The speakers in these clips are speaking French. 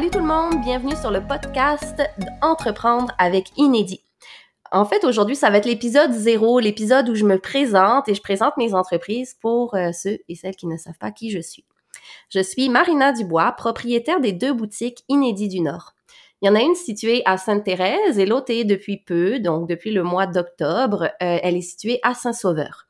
Salut tout le monde, bienvenue sur le podcast Entreprendre avec Inédit. En fait, aujourd'hui, ça va être l'épisode zéro, l'épisode où je me présente et je présente mes entreprises pour euh, ceux et celles qui ne savent pas qui je suis. Je suis Marina Dubois, propriétaire des deux boutiques Inédit du Nord. Il y en a une située à Sainte-Thérèse et l'autre est depuis peu, donc depuis le mois d'octobre, euh, elle est située à Saint-Sauveur.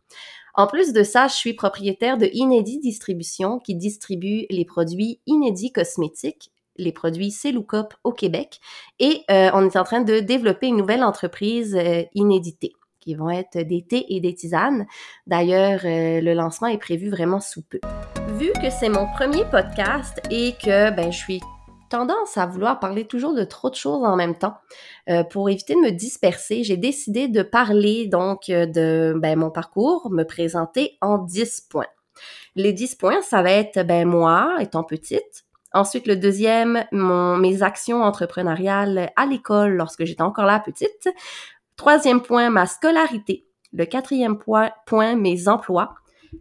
En plus de ça, je suis propriétaire de Inédit Distribution qui distribue les produits Inédit cosmétiques, les produits Celoucop au Québec et euh, on est en train de développer une nouvelle entreprise euh, inéditée qui vont être des thés et des tisanes. D'ailleurs, euh, le lancement est prévu vraiment sous peu. Vu que c'est mon premier podcast et que ben, je suis tendance à vouloir parler toujours de trop de choses en même temps. Euh, pour éviter de me disperser, j'ai décidé de parler donc de ben, mon parcours, me présenter en 10 points. Les 10 points, ça va être ben, moi étant petite. Ensuite, le deuxième, mes actions entrepreneuriales à l'école lorsque j'étais encore là petite. Troisième point, ma scolarité. Le quatrième point, point mes emplois.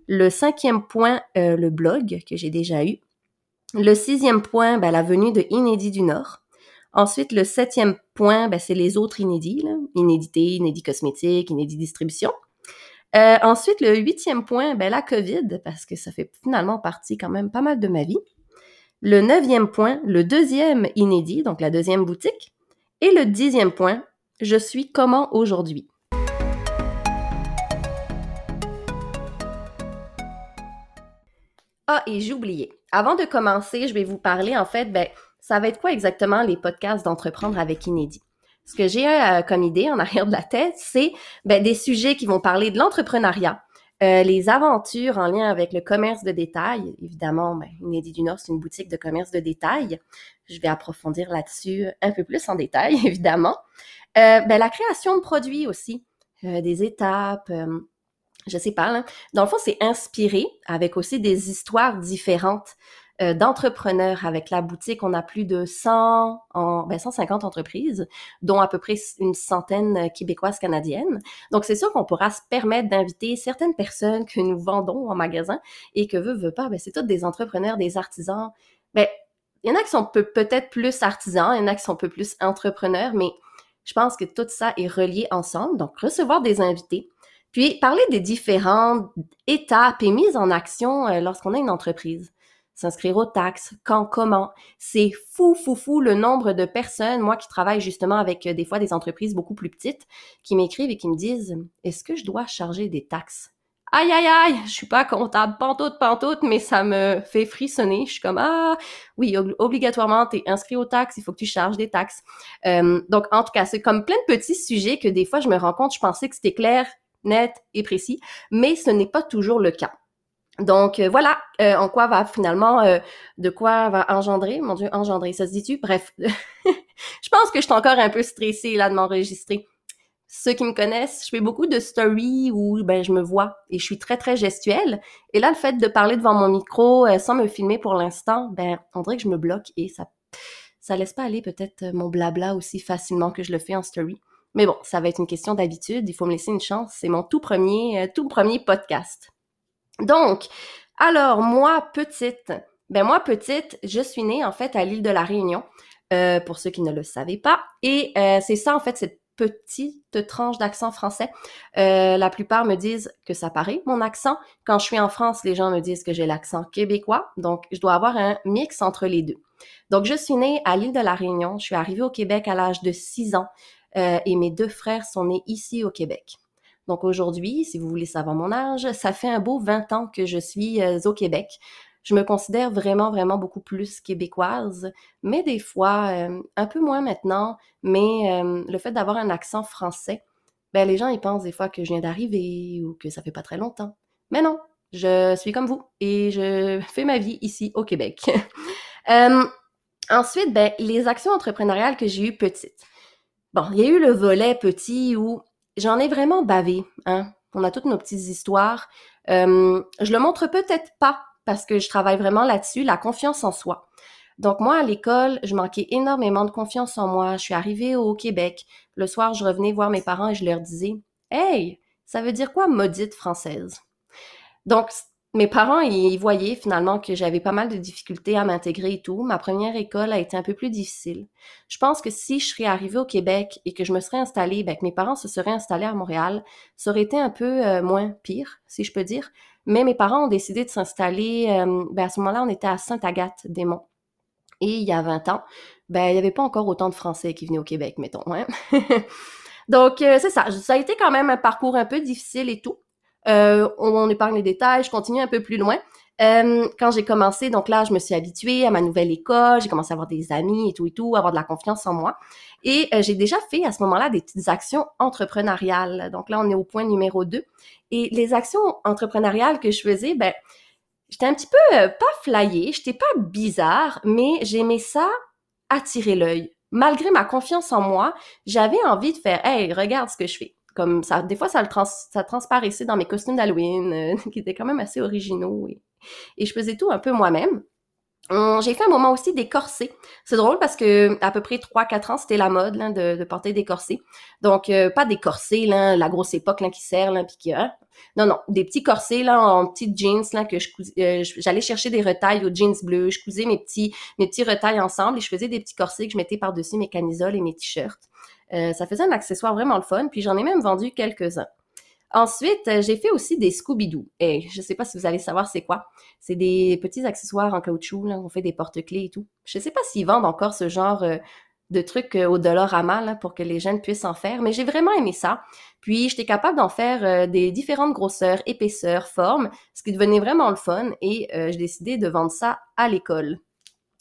Le cinquième point, euh, le blog que j'ai déjà eu. Le sixième point, ben, la venue de Inédit du Nord. Ensuite, le septième point, ben, c'est les autres inédits, là. inédité, inédit cosmétique, inédit distribution. Euh, ensuite, le huitième point, ben, la COVID, parce que ça fait finalement partie quand même pas mal de ma vie. Le neuvième point, le deuxième inédit, donc la deuxième boutique. Et le dixième point, je suis comment aujourd'hui? Ah, et j'ai oublié. Avant de commencer, je vais vous parler, en fait, ben, ça va être quoi exactement les podcasts d'entreprendre avec Inédit? Ce que j'ai euh, comme idée en arrière de la tête, c'est ben, des sujets qui vont parler de l'entrepreneuriat, euh, les aventures en lien avec le commerce de détail. Évidemment, ben, Inédit du Nord, c'est une boutique de commerce de détail. Je vais approfondir là-dessus un peu plus en détail, évidemment. Euh, ben, la création de produits aussi, des étapes, je sais pas, là. dans le fond, c'est inspiré avec aussi des histoires différentes euh, d'entrepreneurs. Avec la boutique, on a plus de 100, en, ben 150 entreprises, dont à peu près une centaine euh, québécoises canadiennes. Donc, c'est sûr qu'on pourra se permettre d'inviter certaines personnes que nous vendons en magasin et que veut, veut pas, ben, c'est tous des entrepreneurs, des artisans. Ben, il y en a qui sont peut-être plus artisans, il y en a qui sont un peu plus entrepreneurs, mais je pense que tout ça est relié ensemble. Donc, recevoir des invités, puis, parler des différentes étapes et mises en action euh, lorsqu'on a une entreprise. S'inscrire aux taxes, quand, comment. C'est fou, fou, fou le nombre de personnes, moi qui travaille justement avec euh, des fois des entreprises beaucoup plus petites, qui m'écrivent et qui me disent, est-ce que je dois charger des taxes? Aïe, aïe, aïe, je suis pas comptable pantoute, pantoute, mais ça me fait frissonner. Je suis comme, ah, oui, obligatoirement, tu es inscrit aux taxes, il faut que tu charges des taxes. Euh, donc, en tout cas, c'est comme plein de petits sujets que des fois, je me rends compte, je pensais que c'était clair net et précis, mais ce n'est pas toujours le cas. Donc euh, voilà, euh, en quoi va finalement, euh, de quoi va engendrer, mon Dieu, engendrer, ça se dit-tu? Bref, je pense que je suis encore un peu stressée là de m'enregistrer. Ceux qui me connaissent, je fais beaucoup de stories où ben je me vois et je suis très très gestuelle. Et là, le fait de parler devant mon micro sans me filmer pour l'instant, ben on dirait que je me bloque et ça ça laisse pas aller peut-être mon blabla aussi facilement que je le fais en story. Mais bon, ça va être une question d'habitude. Il faut me laisser une chance. C'est mon tout premier, euh, tout premier podcast. Donc, alors moi petite, ben moi petite, je suis née en fait à l'île de la Réunion. Euh, pour ceux qui ne le savaient pas. Et euh, c'est ça en fait cette petite tranche d'accent français. la plupart me disent que ça paraît mon accent. Quand je suis en France, les gens me disent que j'ai l'accent québécois. Donc, je dois avoir un mix entre les deux. Donc, je suis née à l'île de la Réunion. Je suis arrivée au Québec à l'âge de 6 ans. Euh, et mes deux frères sont nés ici au Québec. Donc aujourd'hui, si vous voulez savoir mon âge, ça fait un beau 20 ans que je suis euh, au Québec. Je me considère vraiment, vraiment beaucoup plus québécoise, mais des fois, euh, un peu moins maintenant, mais le fait d'avoir un accent français, ben les gens, ils pensent des fois que je viens d'arriver ou que ça fait pas très longtemps. Mais non, je suis comme vous et je fais ma vie ici au Québec. ensuite, ben, les actions entrepreneuriales que j'ai eues petites. Bon, il y a eu le volet petit où j'en ai vraiment bavé. Hein? On a toutes nos petites histoires. Je le montre peut-être pas parce que je travaille vraiment là-dessus, la confiance en soi. Donc moi, à l'école, je manquais énormément de confiance en moi. Je suis arrivée au Québec. Le soir, je revenais voir mes parents et je leur disais, Hey, ça veut dire quoi maudite française? Donc, mes parents, ils voyaient finalement que j'avais pas mal de difficultés à m'intégrer et tout. Ma première école a été un peu plus difficile. Je pense que si je serais arrivée au Québec et que je me serais installée, ben, que mes parents se seraient installés à Montréal, ça aurait été un peu euh, moins pire, si je peux dire. Mais mes parents ont décidé de s'installer, euh, ben, à ce moment-là, on était à Sainte-Agathe-des-Monts. Et il y a 20 ans, ben, il n'y avait pas encore autant de Français qui venaient au Québec, mettons. Hein? Donc, euh, c'est ça. Ça a été quand même un parcours un peu difficile et tout. Euh, on, épargne les détails, je continue un peu plus loin. Euh, quand j'ai commencé, donc là, je me suis habituée à ma nouvelle école, j'ai commencé à avoir des amis et tout et tout, avoir de la confiance en moi. Et euh, j'ai déjà fait à ce moment-là des petites actions entrepreneuriales. Donc là, on est au point numéro 2. Et les actions entrepreneuriales que je faisais, ben, j'étais un petit peu pas flyée, j'étais pas bizarre, mais j'aimais ça attirer l'œil. Malgré ma confiance en moi, j'avais envie de faire, hey, regarde ce que je fais comme ça, des fois, ça, le transparaissait dans mes costumes d'Halloween, euh, qui étaient quand même assez originaux. Et, je faisais tout un peu moi-même. Hum, j'ai fait un moment aussi des corsets. C'est drôle parce que à peu près 3-4 ans, c'était la mode de, porter des corsets. Donc, euh, pas des corsets, la grosse époque qui sert, là, puis qui... Hein? Non, non, des petits corsets en petites jeans que je euh, j'allais chercher des retailles aux jeans bleus. Je cousais mes petits, mes petits retailles ensemble et je faisais des petits corsets que je mettais par-dessus mes camisoles et mes t-shirts. Euh, ça faisait un accessoire vraiment le fun, puis j'en ai même vendu quelques-uns. Ensuite, euh, j'ai fait aussi des Scooby-Doo. Et je sais pas si vous allez savoir c'est quoi. C'est des petits accessoires en caoutchouc, là, on fait des porte-clés et tout. Je sais pas s'ils vendent encore ce genre euh, de trucs au dollar à mal pour que les jeunes puissent en faire, mais j'ai vraiment aimé ça. Puis, j'étais capable d'en faire des différentes grosseurs, épaisseurs, formes, ce qui devenait vraiment le fun, et j'ai décidé de vendre ça à l'école.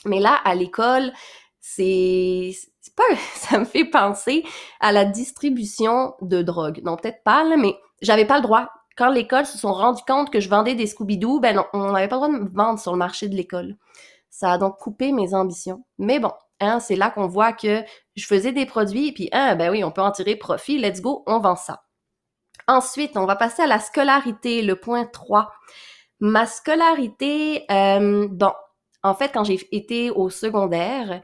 Mais là, à l'école, c'est pas ça me fait penser à la distribution de drogue. Non, peut-être pas là, mais j'avais pas le droit. Quand l'école se sont rendu compte que je vendais des Scooby-Doo, ben non, on n'avait pas le droit de me vendre sur le marché de l'école. Ça a donc coupé mes ambitions. Mais bon, hein, c'est là qu'on voit que je faisais des produits et puis hein, ben oui, on peut en tirer profit, let's go, on vend ça. Ensuite, on va passer à la scolarité, le point 3. Ma scolarité, euh, bon, en fait, quand j'ai été au secondaire,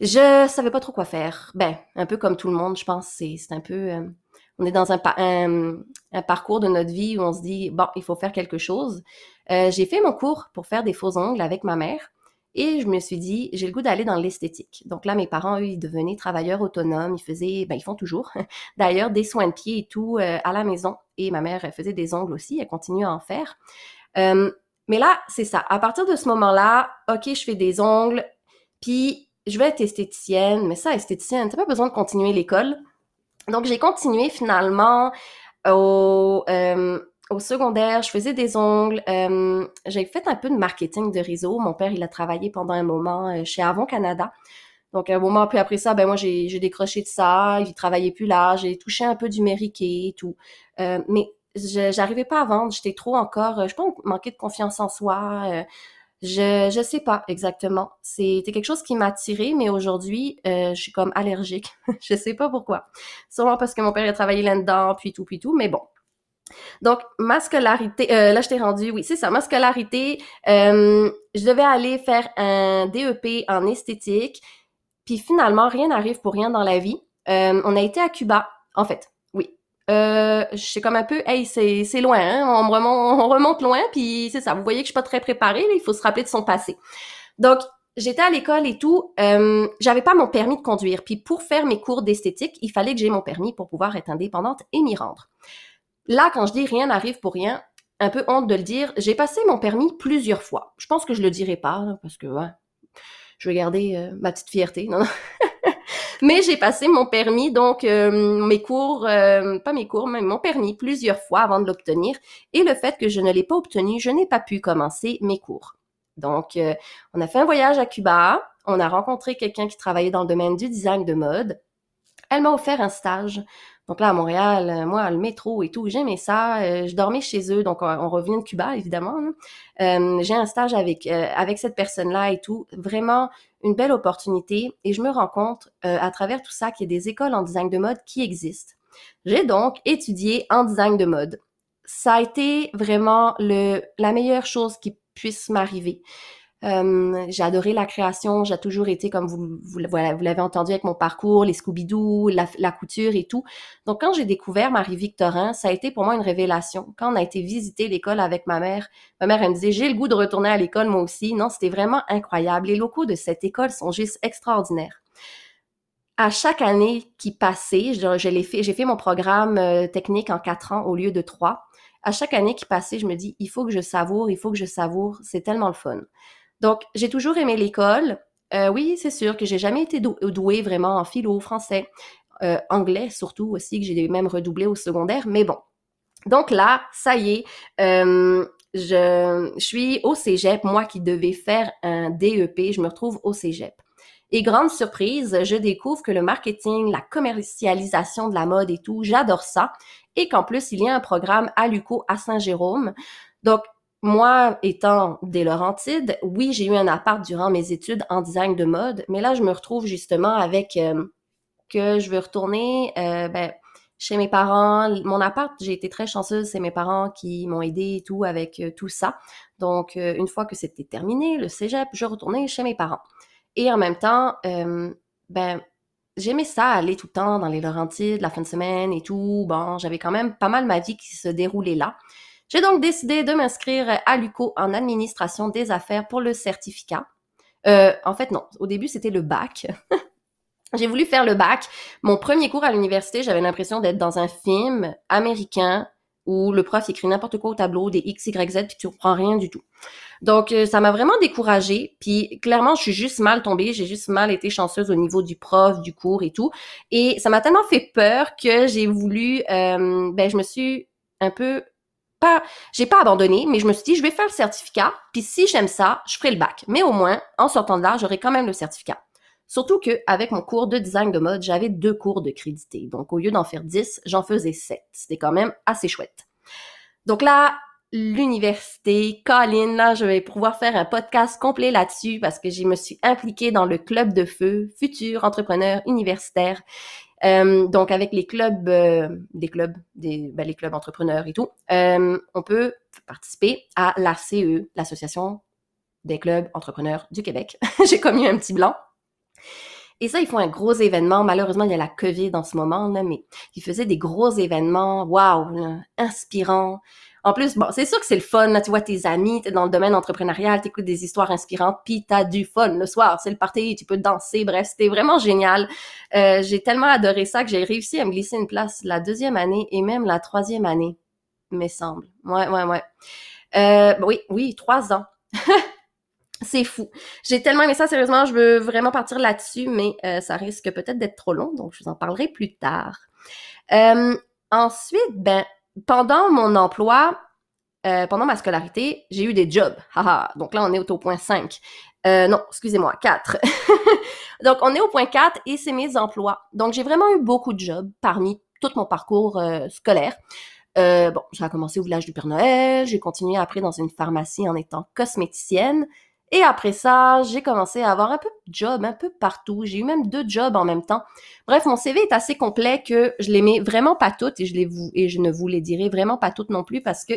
je savais pas trop quoi faire. Ben, un peu comme tout le monde, je pense. C'est, un peu... Euh, on est dans un, un, parcours de notre vie où on se dit, bon, il faut faire quelque chose. Euh, j'ai fait mon cours pour faire des faux ongles avec ma mère. Et je me suis dit, j'ai le goût d'aller dans l'esthétique. Donc là, mes parents, eux, ils devenaient travailleurs autonomes. Ils faisaient, ben, ils font toujours, d'ailleurs, des soins de pied et tout euh, à la maison. Et ma mère, faisait des ongles aussi. Elle continue à en faire. mais là, c'est ça. À partir de ce moment-là, OK, je fais des ongles. Puis je vais être esthéticienne, mais ça, esthéticienne, t'as pas besoin de continuer l'école. Donc, j'ai continué finalement au, euh, au secondaire, je faisais des ongles. Euh, j'ai fait un peu de marketing de réseau. Mon père, il a travaillé pendant un moment euh, chez Avon Canada. Donc, un moment, puis après ça, ben moi, j'ai décroché de ça. Il travaillait plus là. J'ai touché un peu du mériqué et tout. Euh, mais j'arrivais pas à vendre. J'étais trop encore, je pense, manquer de confiance en soi. Je je sais pas exactement. C'était quelque chose qui m'a attiré, mais aujourd'hui, euh, je suis comme allergique. je sais pas pourquoi. Sûrement parce que mon père a travaillé là-dedans, puis tout, puis tout, mais bon. Donc, ma scolarité, euh, là, je t'ai rendu, oui, c'est ça, ma scolarité, euh, je devais aller faire un DEP en esthétique, puis finalement, rien n'arrive pour rien dans la vie. on a été à Cuba, en fait, euh, je comme un peu, hey, c'est, c'est loin, hein? on, remonte, on remonte loin, puis c'est ça. Vous voyez que je suis pas très préparée, là, il faut se rappeler de son passé. Donc, j'étais à l'école et tout, euh, j'avais pas mon permis de conduire. Puis pour faire mes cours d'esthétique, il fallait que j'ai mon permis pour pouvoir être indépendante et m'y rendre. Là, quand je dis rien n'arrive pour rien, un peu honte de le dire, j'ai passé mon permis plusieurs fois. Je pense que je le dirai pas, parce que ouais, je vais garder euh, ma petite fierté. Non, non. Mais j'ai passé mon permis, donc euh, mes cours, euh, pas mes cours, mais mon permis plusieurs fois avant de l'obtenir. Et le fait que je ne l'ai pas obtenu, je n'ai pas pu commencer mes cours. Donc, euh, on a fait un voyage à Cuba. On a rencontré quelqu'un qui travaillait dans le domaine du design de mode. Elle m'a offert un stage. Donc là, à Montréal, moi, le métro et tout, j'aimais ça. je dormais chez eux, donc on, revient de Cuba, évidemment. j'ai un stage avec avec cette personne-là et tout. Vraiment une belle opportunité et je me rends compte euh, à travers tout ça qu'il y a des écoles en design de mode qui existent. J'ai donc étudié en design de mode. Ça a été vraiment le, la meilleure chose qui puisse m'arriver. Euh, j'ai adoré la création, j'ai toujours été comme vous, vous, l'avez entendu avec mon parcours, les Scooby-Doo, la, couture et tout. Donc quand j'ai découvert Marie-Victorin, ça a été pour moi une révélation. Quand on a été visiter l'école avec ma mère, ma mère elle me disait j'ai le goût de retourner à l'école moi aussi. Non, c'était vraiment incroyable. Les locaux de cette école sont juste extraordinaires. À chaque année qui passait, je l'ai fait, j'ai fait mon programme euh, technique en quatre ans au lieu de trois. À chaque année qui passait, je me dis il faut que je savoure, il faut que je savoure. C'est tellement le fun. Donc, j'ai toujours aimé l'école. Euh, oui, c'est sûr que j'ai jamais été douée vraiment en philo, français, euh, anglais surtout aussi, que j'ai même redoublé au secondaire, mais bon. Donc là, ça y est, euh, je, je suis au cégep, moi qui devais faire un DEP, je me retrouve au cégep. Et grande surprise, je découvre que le marketing, la commercialisation de la mode et tout, j'adore ça. Et qu'en plus, il y a un programme à l'UCO à Saint-Jérôme. Donc, moi, étant des Laurentides, oui, j'ai eu un appart durant mes études en design de mode, mais là, je me retrouve justement avec euh, que je veux retourner euh, ben, chez mes parents. Mon appart, j'ai été très chanceuse, c'est mes parents qui m'ont aidé et tout avec euh, tout ça. Donc, une fois que c'était terminé, le cégep, je retournais chez mes parents. Et en même temps, ben, j'aimais ça, aller tout le temps dans les Laurentides, la fin de semaine et tout. Bon, j'avais quand même pas mal ma vie qui se déroulait là. J'ai donc décidé de m'inscrire à l'UCO en administration des affaires pour le certificat. Euh, en fait, non. Au début, c'était le bac. J'ai voulu faire le bac. Mon premier cours à l'université, j'avais l'impression d'être dans un film américain où le prof écrit n'importe quoi au tableau, des X, Y, Z, puis tu reprends rien du tout. Donc, euh, ça m'a vraiment découragée. Puis, clairement, je suis juste mal tombée. J'ai juste mal été chanceuse au niveau du prof, du cours et tout. Et ça m'a tellement fait peur que j'ai voulu... Euh, ben, je me suis un peu j'ai pas abandonné, mais je me suis dit, je vais faire le certificat, puis si j'aime ça, je ferai le bac. Mais au moins, en sortant de là, j'aurai quand même le certificat. Surtout que avec mon cours de design de mode, j'avais deux cours de crédité. Donc, au lieu d'en faire dix, j'en faisais sept. C'était quand même assez chouette. Donc là, l'université, Colin, là, je vais pouvoir faire un podcast complet là-dessus parce que je me suis impliquée dans le club de feu, futur entrepreneur universitaire. Euh, donc avec les clubs, euh, des clubs, ben, les clubs entrepreneurs et tout, euh, on peut participer à l'ACE, l'Association des clubs entrepreneurs du Québec. J'ai commis un petit blanc. Et ça, ils font un gros événement. Malheureusement, il y a la COVID en ce moment, mais ils faisaient des gros événements, waouh, inspirants. En plus, bon, c'est sûr que c'est le fun, là, tu vois tes amis, t'es dans le domaine entrepreneurial, t'écoutes des histoires inspirantes, puis t'as du fun le soir, c'est le party, tu peux danser, bref, c'était vraiment génial. Euh, j'ai tellement adoré ça que j'ai réussi à me glisser une place la deuxième année et même la troisième année, me semble. Ouais, ouais, ouais. Euh, oui, oui, trois ans. C'est fou. J'ai tellement aimé ça, sérieusement, je veux vraiment partir là-dessus, mais euh, ça risque peut-être d'être trop long, donc je vous en parlerai plus tard. Euh, ensuite, ben, pendant mon emploi, euh, pendant ma scolarité, j'ai eu des jobs. Donc là, on est au point 5. non, excusez-moi, 4. donc, on est au point 4 et c'est mes emplois. Donc, j'ai vraiment eu beaucoup de jobs parmi tout mon parcours scolaire. bon, ça a commencé au village du Père Noël, j'ai continué après dans une pharmacie en étant cosméticienne, et après ça, j'ai commencé à avoir un peu de job, un peu partout. J'ai eu même deux jobs en même temps. Bref, mon CV est assez complet que je les mets vraiment pas toutes et je les et je ne vous les dirai vraiment pas toutes non plus parce que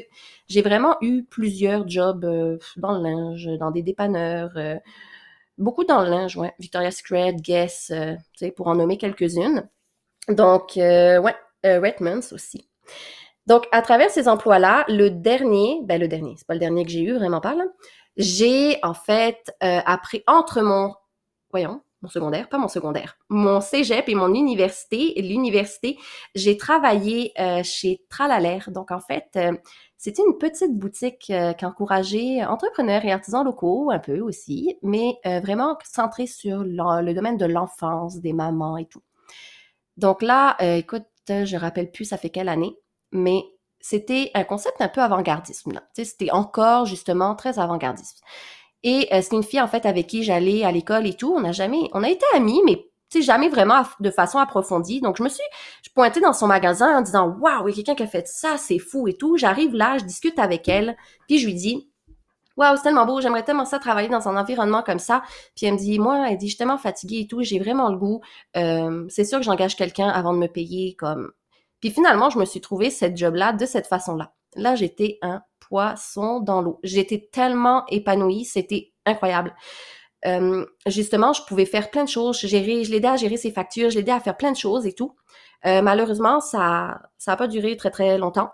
j'ai vraiment eu plusieurs jobs euh, dans le linge, dans des dépanneurs, euh, beaucoup dans le linge, ouais. Victoria's Secret, Guess, euh, tu sais, pour en nommer quelques-unes. Donc, ouais, Redmonds aussi. Donc, à travers ces emplois-là, le dernier, ben le dernier, c'est pas le dernier que j'ai eu, vraiment pas là, j'ai en fait euh, appris entre mon, voyons, mon secondaire, pas mon secondaire, mon cégep et mon université. L'université, j'ai travaillé euh, chez Tralalaire. Donc en fait, euh, c'était une petite boutique qui encourageait entrepreneurs et artisans locaux un peu aussi, mais vraiment centrée sur le domaine de l'enfance, des mamans et tout. Donc là, écoute, je rappelle plus ça fait quelle année, mais c'était un concept un peu avant-gardiste. C'était encore justement très avant-gardiste. Et euh, c'est une fille en fait avec qui j'allais à l'école et tout. On n'a jamais, on a été amis, mais jamais vraiment de façon approfondie. Donc je me suis, je pointais dans son magasin en disant waouh, il y a quelqu'un qui a fait ça, c'est fou et tout. J'arrive là, je discute avec elle, puis je lui dis waouh, c'est tellement beau, j'aimerais tellement ça travailler dans un environnement comme ça. Puis elle me dit, moi, elle dit, je suis tellement fatiguée et tout, j'ai vraiment le goût. Euh, c'est sûr que j'engage quelqu'un avant de me payer comme puis finalement, je me suis trouvé cette job-là de cette façon-là. Là, j'étais un poisson dans l'eau. J'étais tellement épanouie, c'était incroyable. Euh, justement, je pouvais faire plein de choses. Je l'aidais à gérer ses factures, je l'aidais à faire plein de choses et tout. Euh, malheureusement, ça ça a pas duré très très longtemps.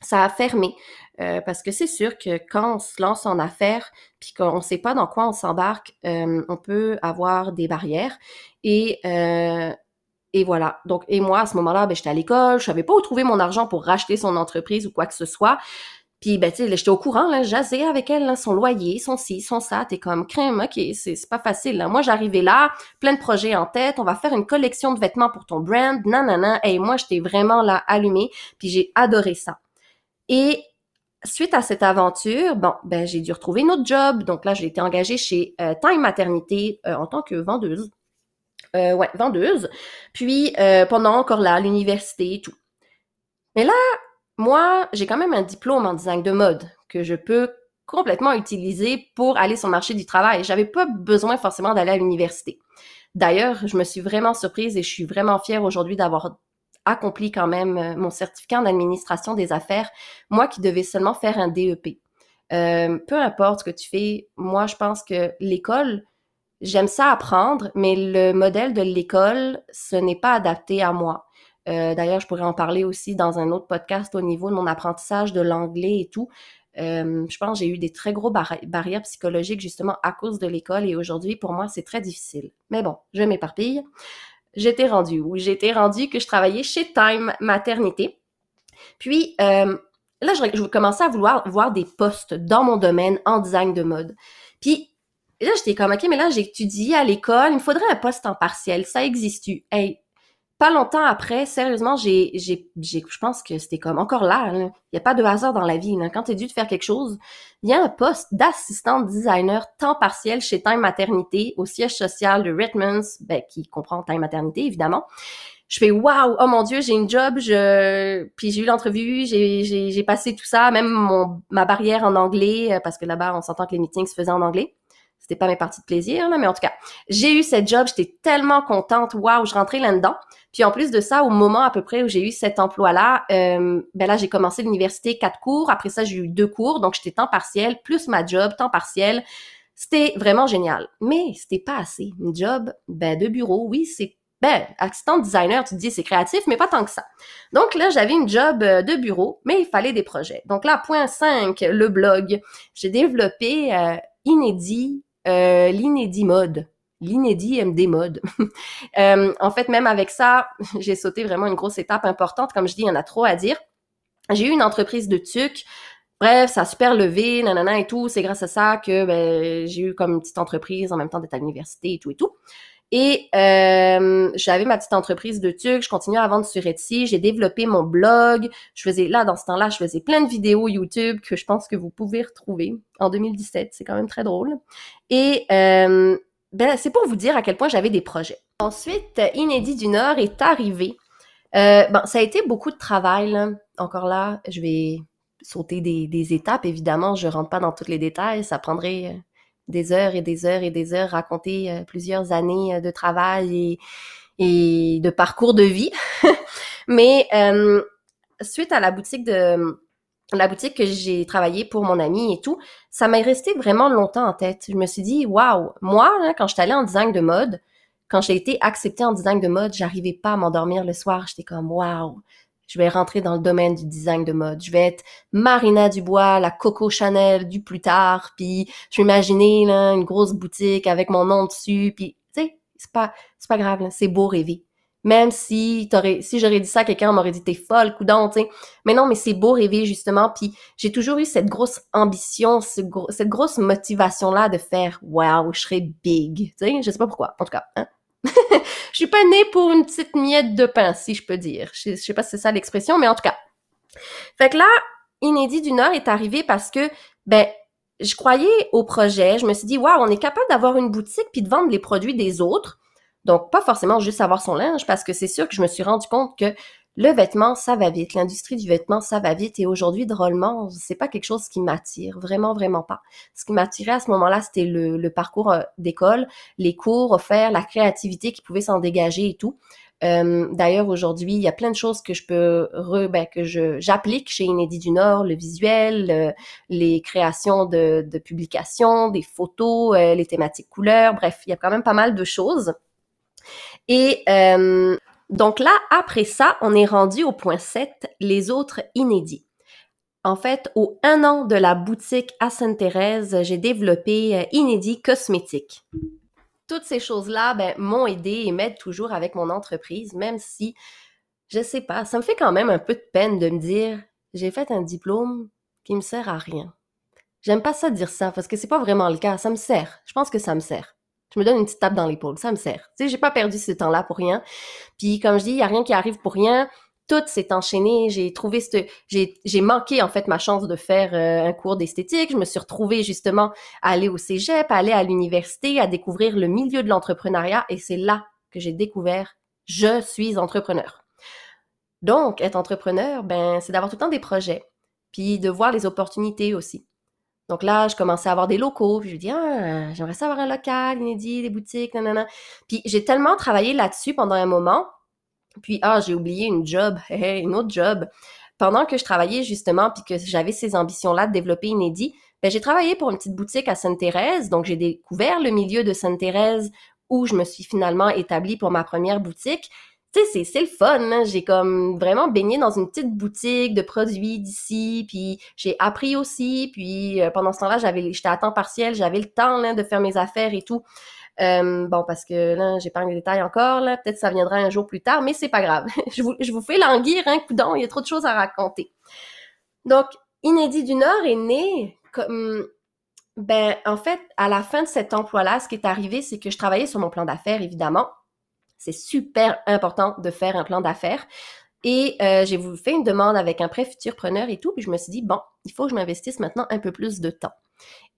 Ça a fermé euh, parce que c'est sûr que quand on se lance en affaires puis qu'on sait pas dans quoi on s'embarque, euh, on peut avoir des barrières et et voilà. Donc, et moi, à ce moment-là, ben, j'étais à l'école, je savais pas où trouver mon argent pour racheter son entreprise ou quoi que ce soit. Puis, ben, tu sais, j'étais au courant, là, jasais avec elle, son loyer, son ci, son ça, t'es comme crème, ok, c'est pas facile, là. Moi, j'arrivais là, plein de projets en tête, on va faire une collection de vêtements pour ton brand, nanana, et moi, j'étais vraiment là, allumée, puis j'ai adoré ça. Et suite à cette aventure, bon, ben, j'ai dû retrouver une autre job, donc là, j'ai été engagée chez euh, Time Maternité euh, en tant que vendeuse. Euh, ouais, vendeuse. Puis, euh, pendant encore là, l'université et tout. Mais là, moi, j'ai quand même un diplôme en design de mode que je peux complètement utiliser pour aller sur le marché du travail. J'avais pas besoin forcément d'aller à l'université. D'ailleurs, je me suis vraiment surprise et je suis vraiment fière aujourd'hui d'avoir accompli quand même euh, mon certificat en administration des affaires, moi qui devais seulement faire un DEP. Peu importe ce que tu fais, moi je pense que l'école, j'aime ça apprendre, mais le modèle de l'école, ce n'est pas adapté à moi. Euh, d'ailleurs, je pourrais en parler aussi dans un autre podcast au niveau de mon apprentissage de l'anglais et tout. Euh, je pense que j'ai eu des très gros barrières psychologiques justement à cause de l'école et aujourd'hui, pour moi, c'est très difficile. Mais bon, je m'éparpille. J'étais rendue où? J'étais rendue que je travaillais chez Time Maternité. Puis, euh, là, je, je commençais à vouloir voir des postes dans mon domaine en design de mode. Puis, là, j'étais comme, OK, mais là, j'étudie à l'école, il me faudrait un poste en partiel. Ça existe-tu? Hey, pas longtemps après, sérieusement, j'ai, j'ai, j'ai, je pense que c'était comme encore là. Il n'y a pas de hasard dans la vie. Là. Quand tu es dû de faire quelque chose, il y a un poste d'assistant designer temps partiel chez Time Maternité au siège social de Redmonds, ben, qui comprend Time Maternité, évidemment. Je fais waouh, oh mon dieu, j'ai une job, je puis j'ai eu l'entrevue, j'ai, j'ai, j'ai passé tout ça, même mon ma barrière en anglais euh, parce que là-bas on s'entend que les meetings se faisaient en anglais c'était pas mes parties de plaisir, là, mais en tout cas, j'ai eu cette job, j'étais tellement contente, waouh, je rentrais là-dedans. Puis en plus de ça, au moment à peu près où j'ai eu cet emploi-là, euh, ben là, j'ai commencé l'université quatre cours. Après ça, j'ai eu deux cours, donc j'étais temps partiel, plus ma job, temps partiel. C'était vraiment génial. Mais c'était pas assez. Une job, ben, de bureau, oui, c'est ben, assistant designer, tu te dis c'est créatif, mais pas tant que ça. Donc là, j'avais une job euh, de bureau, mais il fallait des projets. Donc là, point 5, le blog. J'ai développé euh, inédit euh, l'inédit mode. L'inédit MD mode. euh, en fait, même avec ça, j'ai sauté vraiment une grosse étape importante. Comme je dis, il y en a trop à dire. J'ai eu une entreprise de tuc. Bref, ça a super levé, nanana et tout. C'est grâce à ça que ben, j'ai eu comme une petite entreprise en même temps d'être à l'université et tout et tout. Et euh, j'avais ma petite entreprise de tuc, je continuais à vendre sur Etsy, j'ai développé mon blog, je faisais là dans ce temps-là, je faisais plein de vidéos YouTube que je pense que vous pouvez retrouver en 2017, c'est quand même très drôle. Et euh, ben, c'est pour vous dire à quel point j'avais des projets. Ensuite, Inédit du Nord est arrivé. Euh, bon, ça a été beaucoup de travail. Là. Encore là, je vais sauter des, des étapes. Évidemment, je rentre pas dans tous les détails. Ça prendrait des heures et des heures et des heures, raconter euh, plusieurs années euh, de travail et, de parcours de vie. Mais euh, suite à la boutique de la boutique que j'ai travaillé pour mon ami et tout, ça m'est resté vraiment longtemps en tête. Je me suis dit, waouh, moi, quand je suis allée en design de mode, quand j'ai été acceptée en design de mode, j'arrivais pas à m'endormir le soir. J'étais comme, waouh, je vais rentrer dans le domaine du design de mode. Je vais être Marina Dubois, la Coco Chanel du plus tard, puis je vais imaginer là, une grosse boutique avec mon nom dessus, puis tu sais, c'est pas c'est pas grave, c'est beau rêver. Même si t'aurais si j'aurais dit ça à quelqu'un, on m'aurait dit t'es folle, coudon, tu sais. Mais non, mais c'est beau rêver justement, puis j'ai toujours eu cette grosse ambition, cette grosse motivation là de faire wow, je serais big, tu sais, je sais pas pourquoi, en tout cas, hein? Je suis pas née pour une petite miette de pain, si je peux dire. Je, sais pas si c'est ça l'expression, mais en tout cas. Fait que là, Inédit du Nord est arrivé parce que, ben, je croyais au projet. Je me suis dit, waouh, on est capable d'avoir une boutique puis de vendre les produits des autres. Donc, pas forcément juste avoir son linge, parce que c'est sûr que je me suis rendu compte que le vêtement, ça va vite. L'industrie du vêtement, ça va vite. Et aujourd'hui, drôlement, c'est pas quelque chose qui m'attire. Vraiment, vraiment pas. Ce qui m'attirait à ce moment-là, c'était le, parcours euh, d'école, les cours offerts, la créativité qui pouvait s'en dégager et tout. Euh, D'ailleurs, aujourd'hui, il y a plein de choses que je peux re, ben, que je j'applique chez Inédit du Nord, le visuel, les créations de, publications, des photos, euh, les thématiques couleurs, bref, il y a quand même pas mal de choses. Et donc là, après ça, on est rendu au point 7, les autres inédits. En fait, au un an de la boutique à Sainte-Thérèse, j'ai développé euh, Inédit Cosmétique. Toutes ces choses-là ben, m'ont aidé et m'aident toujours avec mon entreprise, même si, je sais pas, ça me fait quand même un peu de peine de me dire, j'ai fait un diplôme qui me sert à rien. J'aime pas ça dire ça parce que c'est pas vraiment le cas. Ça me sert. Je pense que ça me sert. Je me donne une petite tape dans l'épaule. Ça me sert. Tu sais, j'ai pas perdu ce temps-là pour rien. Puis comme je dis, il y a rien qui arrive pour rien tout s'est enchaîné. J'ai trouvé ce, j'ai, j'ai manqué en fait ma chance de faire euh, un cours d'esthétique. Je me suis retrouvée justement à aller au cégep, à aller à l'université, à découvrir le milieu de l'entrepreneuriat et c'est là que j'ai découvert je suis entrepreneur. Donc être entrepreneur, ben c'est d'avoir tout le temps des projets, puis de voir les opportunités aussi. Donc là, je commençais à avoir des locaux, puis je me dis ah, j'aimerais ça avoir un local inédit, des boutiques, nanana. Puis j'ai tellement travaillé là-dessus pendant un moment puis, ah, j'ai oublié une job, une autre job. Pendant que je travaillais justement, puis que j'avais ces ambitions-là de développer Inédit, ben, j'ai travaillé pour une petite boutique à Sainte-Thérèse. Donc, j'ai découvert le milieu de Sainte-Thérèse où je me suis finalement établie pour ma première boutique. Tu sais, c'est le fun. Hein. J'ai comme vraiment baigné dans une petite boutique de produits d'ici, puis j'ai appris aussi. Puis euh, pendant ce temps-là, j'avais, j'étais à temps partiel, j'avais le temps de faire mes affaires et tout. Euh, bon, parce que là, pas les détails encore. Peut-être ça viendra un jour plus tard, mais c'est pas grave. je, vous, je vous fais languir, hein, coudon, il y a trop de choses à raconter. Donc, Inédit du Nord est né comme... Ben, en fait, à la fin de cet emploi-là, ce qui est arrivé, c'est que je travaillais sur mon plan d'affaires, évidemment. C'est super important de faire un plan d'affaires. Et euh, j'ai fait une demande avec un prêt futur preneur et tout, puis je me suis dit, bon, il faut que je m'investisse maintenant un peu plus de temps.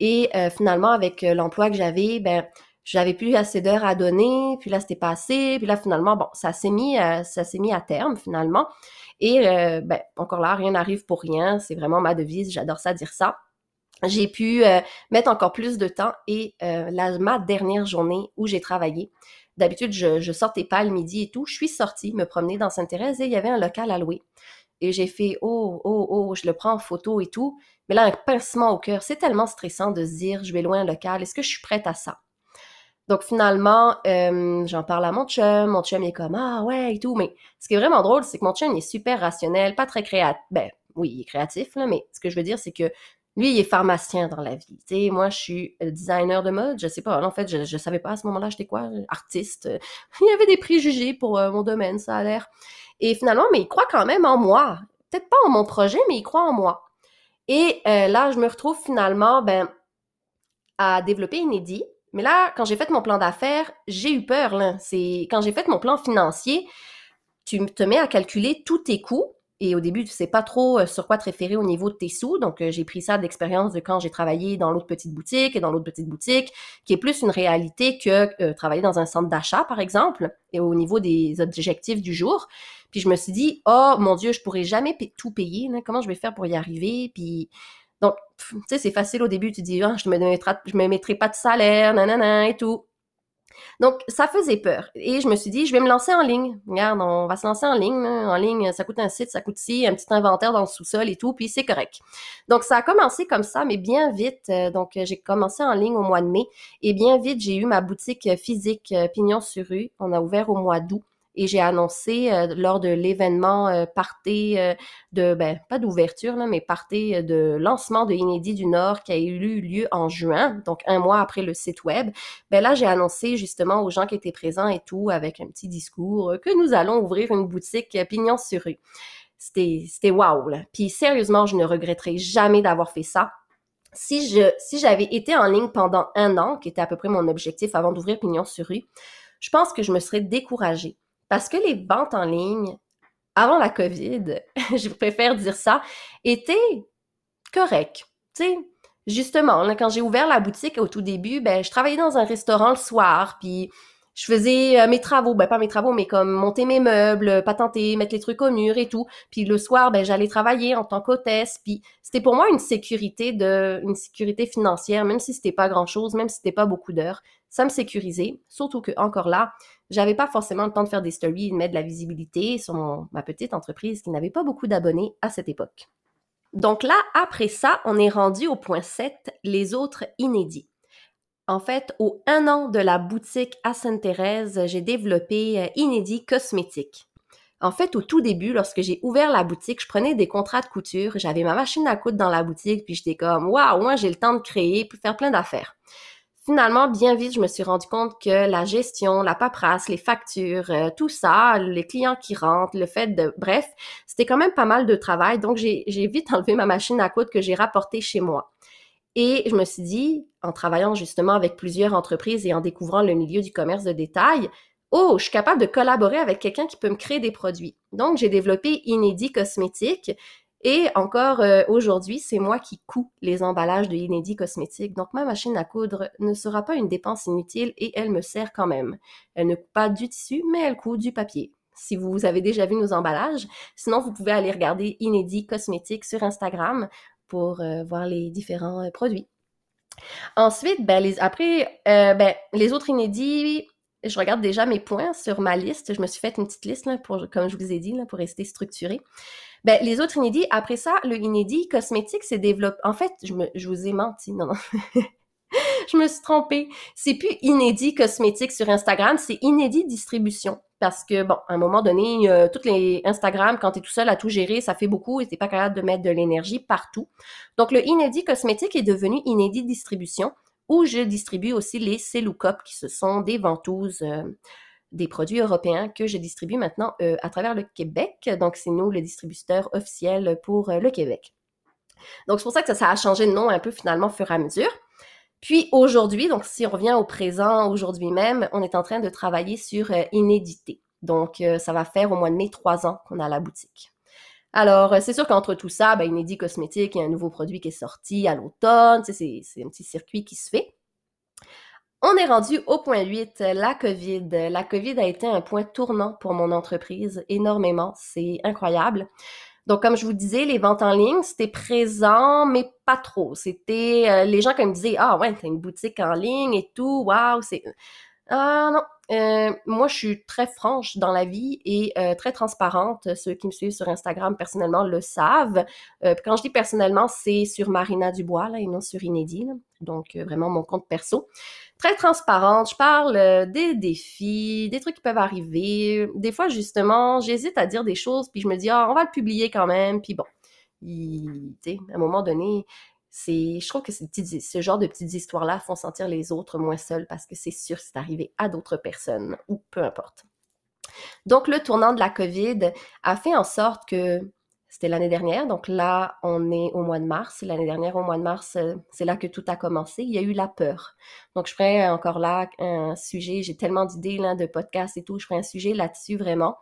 Et euh, finalement, avec euh, l'emploi que j'avais, ben, j'avais plus assez d'heures à donner, puis là c'était passé, puis là finalement bon, ça s'est mis s'est mis à terme finalement. Et ben encore là rien n'arrive pour rien, c'est vraiment ma devise, j'adore ça dire ça. J'ai pu mettre encore plus de temps et la ma dernière journée où j'ai travaillé. D'habitude, je, je sortais pas le midi et tout. Je suis sortie me promener dans Sainte-Thérèse et il y avait un local à louer. Et j'ai fait oh, oh, oh, je le prends en photo et tout. Mais là, un pincement au cœur. C'est tellement stressant de se dire, je vais loin un local. Est-ce que je suis prête à ça? Donc finalement, euh, j'en parle à mon chum, mon chum est comme ah ouais et tout, mais ce qui est vraiment drôle, c'est que mon chum est super rationnel, pas très créatif. Ben oui, il est créatif là, mais ce que je veux dire, c'est que lui, il est pharmacien dans la vie. Moi, je suis euh, designer de mode. Je sais pas. En fait, je, je savais pas à ce moment-là, j'étais quoi, artiste. Il y avait des préjugés pour euh, mon domaine, ça a l'air. Et finalement, mais il croit quand même en moi. Peut-être pas en mon projet, mais il croit en moi. Et là, je me retrouve finalement, ben, à développer Inédit mais là, quand j'ai fait mon plan d'affaires, j'ai eu peur. C'est quand j'ai fait mon plan financier, tu te mets à calculer tous tes coûts. Et au début, tu sais pas trop euh, sur quoi te référer au niveau de tes sous. Donc, euh, j'ai pris ça d'expérience de quand j'ai travaillé dans l'autre petite boutique et dans l'autre petite boutique, qui est plus une réalité que euh, travailler dans un centre d'achat, par exemple, et au niveau des objectifs du jour. Puis je me suis dit, oh mon Dieu, je pourrais jamais tout payer. Comment je vais faire pour y arriver? Puis donc, tu sais, c'est facile au début, tu dis, ah, je ne me, je me mettrai pas de salaire, nanana, et tout. Donc, ça faisait peur. Et je me suis dit, je vais me lancer en ligne. Regarde, on va se lancer en ligne. En ligne, ça coûte un site, ça coûte ci, un petit inventaire dans le sous-sol et tout, puis c'est correct. Donc, ça a commencé comme ça, mais bien vite. Euh, donc, j'ai commencé en ligne au mois de mai. Et bien vite, j'ai eu ma boutique physique euh, Pignon sur rue. On a ouvert au mois d'août et j'ai annoncé euh, lors de l'événement euh, euh, de ben pas d'ouverture mais parté de lancement de Inédit du Nord qui a eu lieu en juin donc un mois après le site web ben là j'ai annoncé justement aux gens qui étaient présents et tout avec un petit discours que nous allons ouvrir une boutique pignon sur rue. C'était c'était waouh là. Puis sérieusement je ne regretterai jamais d'avoir fait ça. Si je si j'avais été en ligne pendant un an qui était à peu près mon objectif avant d'ouvrir pignon sur rue je pense que je me serais découragée parce que les ventes en ligne, avant la COVID, je préfère dire ça, étaient correctes. Tu sais, justement, quand j'ai ouvert la boutique au tout début, ben, je travaillais dans un restaurant le soir, puis je faisais euh, mes travaux, ben pas mes travaux, mais comme monter mes meubles, patenter, mettre les trucs au mur et tout. Puis le soir, ben j'allais travailler en tant qu'hôtesse. Puis c'était pour moi une sécurité de, une sécurité financière, même si c'était pas grand chose, même si c'était pas beaucoup d'heures. Ça me sécurisait. Surtout que encore là, j'avais pas forcément le temps de faire des stories, de mettre de la visibilité sur ma petite entreprise qui n'avait pas beaucoup d'abonnés à cette époque. Donc là, après ça, on est rendu au point 7, les autres inédits. En fait, au un an de la boutique à Sainte-Thérèse, j'ai développé euh, Inédit Cosmétique. En fait, au tout début, lorsque j'ai ouvert la boutique, je prenais des contrats de couture, j'avais ma machine à coudre dans la boutique, puis j'étais comme, waouh, moi j'ai le temps de créer, puis faire plein d'affaires. Finalement, bien vite, je me suis rendu compte que la gestion, la paperasse, les factures, euh, tout ça, les clients qui rentrent, le fait de, bref, c'était quand même pas mal de travail. Donc, j'ai vite enlevé ma machine à coudre que j'ai rapportée chez moi. Et je me suis dit, en travaillant justement avec plusieurs entreprises et en découvrant le milieu du commerce de détail, oh, je suis capable de collaborer avec quelqu'un qui peut me créer des produits. Donc, j'ai développé Inédit Cosmétique et encore euh, aujourd'hui, c'est moi qui couds les emballages de Inédit Cosmétique. Donc, ma machine à coudre ne sera pas une dépense inutile et elle me sert quand même. Elle ne coud pas du tissu, mais elle coud du papier si vous avez déjà vu nos emballages. Sinon, vous pouvez aller regarder Inédit Cosmétique sur Instagram pour euh, voir les différents euh, produits. Ensuite, ben, les, après, euh, ben, les autres inédits, je regarde déjà mes points sur ma liste. Je me suis fait une petite liste, là, pour, comme je vous ai dit, pour rester structuré. Ben, les autres inédits, après ça, le inédit cosmétique s'est développé. En fait, je vous ai menti. Non, non. je me suis trompée. C'est plus inédit cosmétique sur Instagram, c'est inédit distribution parce que, bon, à un moment donné, euh, toutes les Instagram, quand tu es tout seul à tout gérer, ça fait beaucoup et t'es pas capable de mettre de l'énergie partout. Donc, le Inédit Cosmétique est devenu Inédit Distribution, où je distribue aussi les Celoucop, qui ce sont des ventouses, euh, des produits européens que je distribue maintenant euh, à travers le Québec. Donc, c'est nous le distributeur officiel pour le Québec. Donc, c'est pour ça que ça, a changé de nom un peu finalement au fur et à mesure. Puis aujourd'hui, donc si on revient au présent, aujourd'hui même, on est en train de travailler sur euh, inédité. Donc, euh, ça va faire au mois de mai trois ans qu'on a la boutique. Alors, euh, c'est sûr qu'entre tout ça, ben, Inédit Cosmétique, il y a un nouveau produit qui est sorti à l'automne. C'est un petit circuit qui se fait. On est rendu au point 8, la COVID. La COVID a été un point tournant pour mon entreprise, énormément. C'est incroyable. Donc, comme je vous disais, les ventes en ligne, c'était présent, mais pas trop. C'était euh, les gens qui me disaient Ah ouais, t'as une boutique en ligne et tout, waouh, c'est. Ah non, euh, moi, je suis très franche dans la vie et euh, très transparente. Ceux qui me suivent sur Instagram personnellement le savent. Quand je dis personnellement, c'est sur Marina Dubois là, et non sur Inédit. Donc, vraiment mon compte perso. Très transparente. Je parle des défis, des trucs qui peuvent arriver. Des fois, justement, j'hésite à dire des choses, puis je me dis, ah, on va le publier quand même. Puis bon, il, à un moment donné, c'est, je trouve que ce genre de petites histoires-là font sentir les autres moins seuls parce que c'est sûr que c'est arrivé à d'autres personnes ou peu importe. Donc, le tournant de la COVID a fait en sorte que c'était l'année dernière, donc là, on est au mois de mars. L'année dernière, au mois de mars, euh, c'est là que tout a commencé. Il y a eu la peur. Donc, je ferai encore là un sujet, j'ai tellement d'idées de podcasts et tout, je ferai un sujet là-dessus vraiment.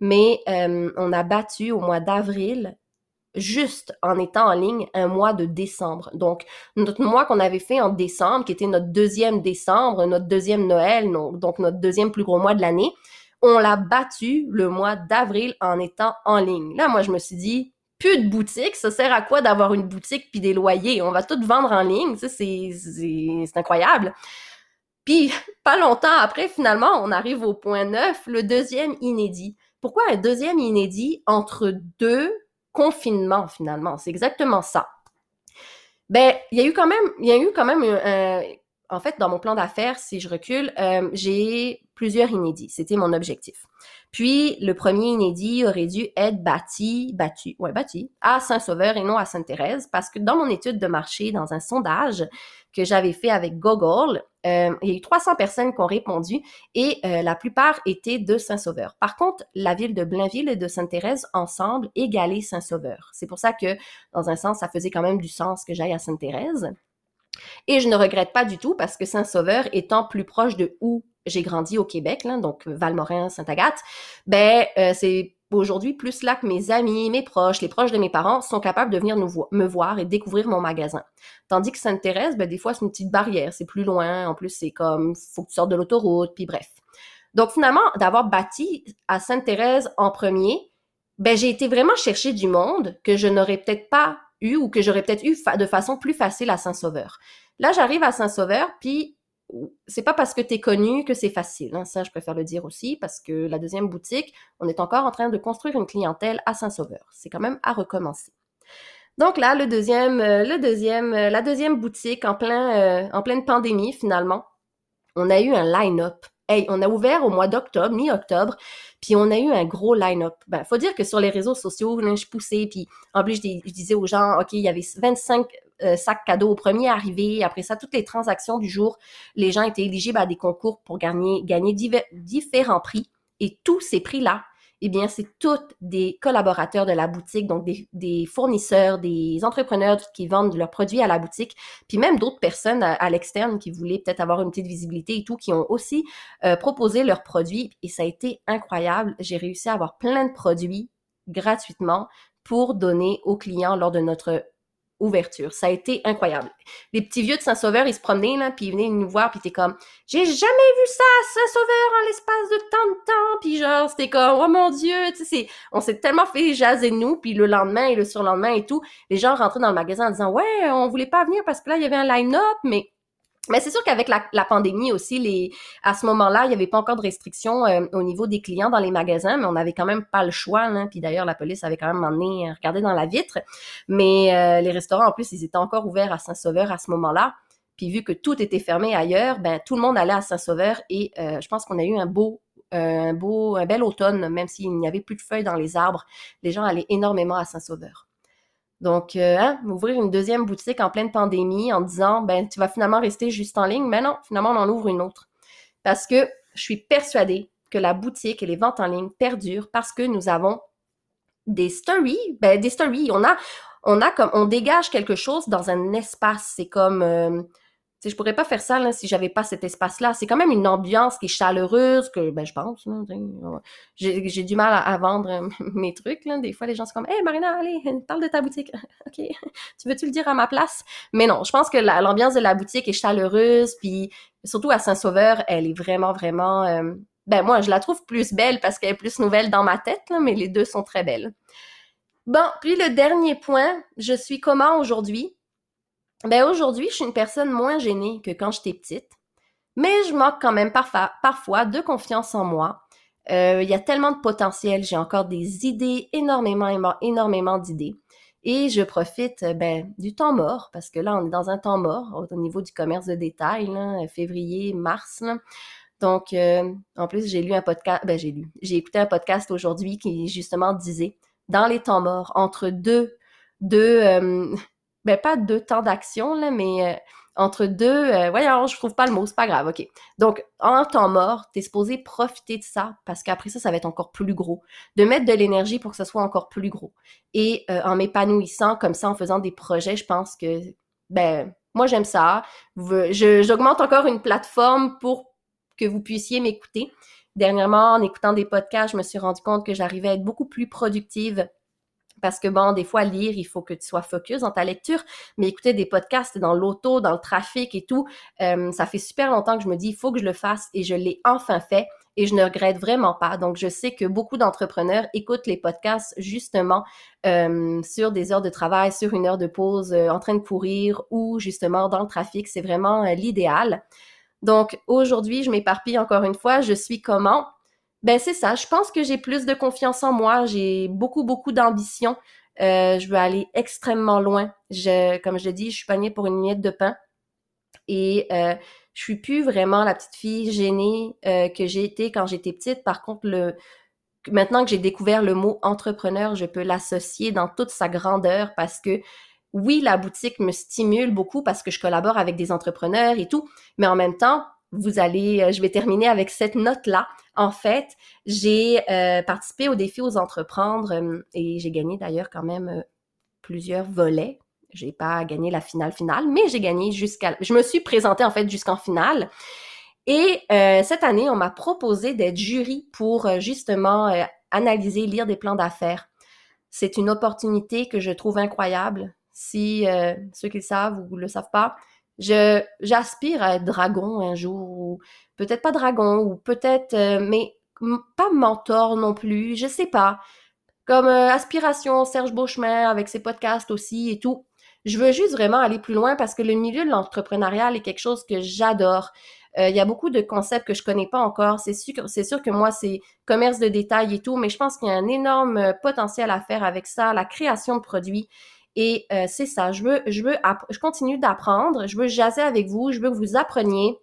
Mais euh, on a battu au mois d'avril juste en étant en ligne un mois de décembre. Donc, notre mois qu'on avait fait en décembre, qui était notre deuxième décembre, notre deuxième Noël, donc notre deuxième plus gros mois de l'année, on l'a battu le mois d'avril en étant en ligne. Là, moi, je me suis dit, plus de boutique, ça sert à quoi d'avoir une boutique puis des loyers? On va tout vendre en ligne, ça, c'est incroyable. Puis, pas longtemps après, finalement, on arrive au point 9, le deuxième inédit. Pourquoi un deuxième inédit entre deux confinement finalement? C'est exactement ça. Ben, il y a eu quand même, il y a eu quand même, un, en fait, dans mon plan d'affaires, si je recule, euh, j'ai plusieurs inédits. C'était mon objectif. Puis, le premier inédit aurait dû être bâti, battu, ouais, bâti, à Saint-Sauveur et non à Sainte-Thérèse, parce que dans mon étude de marché, dans un sondage que j'avais fait avec Google, euh, il y a eu 300 personnes qui ont répondu et euh, la plupart étaient de Saint-Sauveur. Par contre, la ville de Blainville et de Sainte-Thérèse ensemble égalaient Saint-Sauveur. C'est pour ça que, dans un sens, ça faisait quand même du sens que j'aille à Sainte-Thérèse. Et je ne regrette pas du tout parce que Saint-Sauveur étant plus proche de où j'ai grandi au Québec, là, donc Valmorin, Sainte-Agathe, ben euh, c'est aujourd'hui plus là que mes amis, mes proches, les proches de mes parents sont capables de venir nous me voir et découvrir mon magasin. Tandis que Sainte-Thérèse, ben, des fois, c'est une petite barrière, c'est plus loin, en plus, c'est comme, faut que tu sortes de l'autoroute, puis bref. Donc finalement, d'avoir bâti à Sainte-Thérèse en premier, ben j'ai été vraiment chercher du monde que je n'aurais peut-être pas eu ou que j'aurais peut-être eu de façon plus facile à Saint-Sauveur. Là, j'arrive à Saint-Sauveur, puis c'est pas parce que tu es connu que c'est facile. Hein. Ça, je préfère le dire aussi, parce que la deuxième boutique, on est encore en train de construire une clientèle à Saint-Sauveur. C'est quand même à recommencer. Donc là, le deuxième, euh, le deuxième, euh, la deuxième boutique en plein, euh, en pleine pandémie finalement, on a eu un line-up. Hey, on a ouvert au mois d'octobre, mi-octobre, puis on a eu un gros line-up. Ben, faut dire que sur les réseaux sociaux, je poussais, puis en plus, je, disais aux gens, OK, il y avait 25 sacs cadeaux au premier arrivé. Après ça, toutes les transactions du jour, les gens étaient éligibles à des concours pour gagner différents prix. Et tous ces prix-là eh bien, c'est toutes des collaborateurs de la boutique, donc des, fournisseurs, des entrepreneurs qui vendent leurs produits à la boutique, puis même d'autres personnes à, l'externe qui voulaient peut-être avoir une petite visibilité et tout, qui ont aussi euh, proposé leurs produits. Et ça a été incroyable. J'ai réussi à avoir plein de produits gratuitement pour donner aux clients lors de notre ouverture. Ça a été incroyable. Les petits vieux de Saint-Sauveur, ils se promenaient, là, puis ils venaient nous voir, puis t'es comme, j'ai jamais vu ça Saint-Sauveur en l'espace de tant de temps, puis genre, c'était comme, oh mon Dieu, tu sais, on s'est tellement fait jaser de nous, puis le lendemain et le surlendemain et tout, les gens rentraient dans le magasin en disant, ouais, on voulait pas venir parce que là, il y avait un line-up, mais mais c'est sûr qu'avec la, pandémie aussi, à ce moment-là, il n'y avait pas encore de restrictions euh, au niveau des clients dans les magasins, mais on n'avait quand même pas le choix. Puis d'ailleurs, la police avait quand même emmené euh, dans la vitre. Mais euh, les restaurants, en plus, ils étaient encore ouverts à Saint-Sauveur à ce moment-là. Puis vu que tout était fermé ailleurs, ben tout le monde allait à Saint-Sauveur et je pense qu'on a eu un beau un beau, un bel automne, même s'il n'y avait plus de feuilles dans les arbres. Les gens allaient énormément à Saint-Sauveur. Donc, euh, hein, ouvrir une deuxième boutique en pleine pandémie en disant, ben, tu vas finalement rester juste en ligne. Mais non, finalement, on en ouvre une autre. Parce que je suis persuadée que la boutique et les ventes en ligne perdurent parce que nous avons des stories, ben, des stories. On a, on a comme, on dégage quelque chose dans un espace. C'est comme, euh, sais, je pourrais pas faire ça là, si j'avais pas cet espace-là. C'est quand même une ambiance qui est chaleureuse, que ben je pense. J'ai du mal à, vendre euh, mes trucs. Là. Des fois, les gens sont comme Hey Marina, allez, parle de ta boutique. OK. tu veux-tu le dire à ma place? Mais non, je pense que l'ambiance de la boutique est chaleureuse, puis surtout à Saint-Sauveur, elle est vraiment, vraiment. Euh, ben moi, je la trouve plus belle parce qu'elle est plus nouvelle dans ma tête, là, mais les deux sont très belles. Bon, puis le dernier point, je suis comment aujourd'hui? Ben aujourd'hui, je suis une personne moins gênée que quand j'étais petite, mais je manque quand même parfois, parfois de confiance en moi. Euh, il y a tellement de potentiel, j'ai encore des idées, énormément, énormément d'idées. Et je profite ben, du temps mort, parce que là, on est dans un temps mort au niveau du commerce de détail, là, février, mars. Donc, euh, en plus, j'ai lu un podcast, ben j'ai lu, j'ai écouté un podcast aujourd'hui qui justement disait, dans les temps morts, entre deux, deux, euh, ben pas deux temps d'action, là, mais euh, entre deux, euh, voyons, je trouve pas le mot, c'est pas grave, ok. Donc, en temps mort, t'es supposé profiter de ça, parce qu'après ça, ça va être encore plus gros. De mettre de l'énergie pour que ce soit encore plus gros. Et euh, en m'épanouissant comme ça, en faisant des projets, je pense que, ben, moi j'aime ça. J'augmente encore une plateforme pour que vous puissiez m'écouter. Dernièrement, en écoutant des podcasts, je me suis rendu compte que j'arrivais à être beaucoup plus productive parce que bon, des fois, lire, il faut que tu sois focus dans ta lecture, mais écouter des podcasts dans l'auto, dans le trafic et tout, euh, ça fait super longtemps que je me dis, il faut que je le fasse et je l'ai enfin fait et je ne regrette vraiment pas. Donc, je sais que beaucoup d'entrepreneurs écoutent les podcasts justement euh, sur des heures de travail, sur une heure de pause, euh, en train de courir ou justement dans le trafic. C'est vraiment l'idéal. Donc, aujourd'hui, je m'éparpille encore une fois. Je suis comment? Ben c'est ça. Je pense que j'ai plus de confiance en moi. J'ai beaucoup beaucoup d'ambition. Euh, je veux aller extrêmement loin. Je, comme je l'ai dit, je suis panier pour une miette de pain et euh, je suis plus vraiment la petite fille gênée euh, que j'ai été quand j'étais petite. Par contre, le maintenant que j'ai découvert le mot entrepreneur, je peux l'associer dans toute sa grandeur parce que oui, la boutique me stimule beaucoup parce que je collabore avec des entrepreneurs et tout, mais en même temps, vous allez, euh, je vais terminer avec cette note-là. En fait, j'ai euh, participé au défi aux entreprendre euh, et j'ai gagné d'ailleurs quand même plusieurs volets. J'ai pas gagné la finale finale, mais j'ai gagné jusqu'à. Je me suis présentée en fait jusqu'en finale. Et cette année, on m'a proposé d'être jury pour justement analyser, lire des plans d'affaires. C'est une opportunité que je trouve incroyable. Si ceux qui le savent ou le savent pas, j'aspire à être dragon un jour, ou peut-être pas dragon, ou peut-être, euh, mais pas mentor non plus, je sais pas. Comme euh, aspiration, Serge Beauchemin avec ses podcasts aussi et tout. Je veux juste vraiment aller plus loin parce que le milieu de l'entrepreneuriat est quelque chose que j'adore. Euh, il y a beaucoup de concepts que je connais pas encore. C'est sûr, c'est sûr que moi, c'est commerce de détail et tout, mais je pense qu'il y a un énorme potentiel à faire avec ça, la création de produits. Et euh, c'est ça, je veux, je veux, je continue d'apprendre, je veux jaser avec vous, je veux que vous appreniez,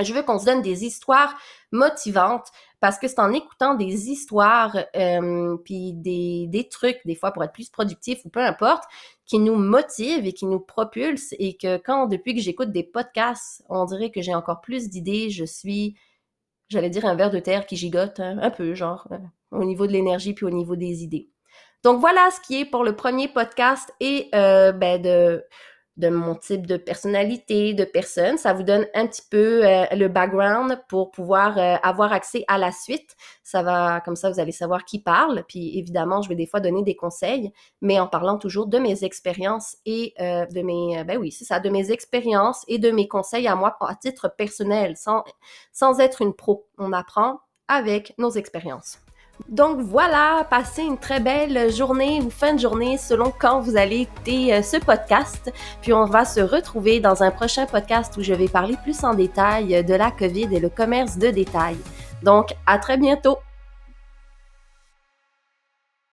je veux qu'on se donne des histoires motivantes parce que c'est en écoutant des histoires euh, puis des, des trucs des fois pour être plus productif ou peu importe qui nous motive et qui nous propulse et que quand depuis que j'écoute des podcasts, on dirait que j'ai encore plus d'idées, je suis j'allais dire un verre de terre qui gigote hein, un peu genre euh, au niveau de l'énergie puis au niveau des idées. Donc voilà ce qui est pour le premier podcast et euh, ben de mon type de personnalité, de personne. Ça vous donne un petit peu euh, le background pour pouvoir euh, avoir accès à la suite. Ça va, comme ça, vous allez savoir qui parle. Puis évidemment, je vais des fois donner des conseils, mais en parlant toujours de mes expériences et de mes, ben oui, c'est ça, de mes expériences et de mes conseils à moi à titre personnel, sans, sans être une pro. On apprend avec nos expériences. Donc voilà, passez une très belle journée ou fin de journée selon quand vous allez écouter euh, ce podcast. Puis on va se retrouver dans un prochain podcast où je vais parler plus en détail de la COVID et le commerce de détail. Donc à très bientôt.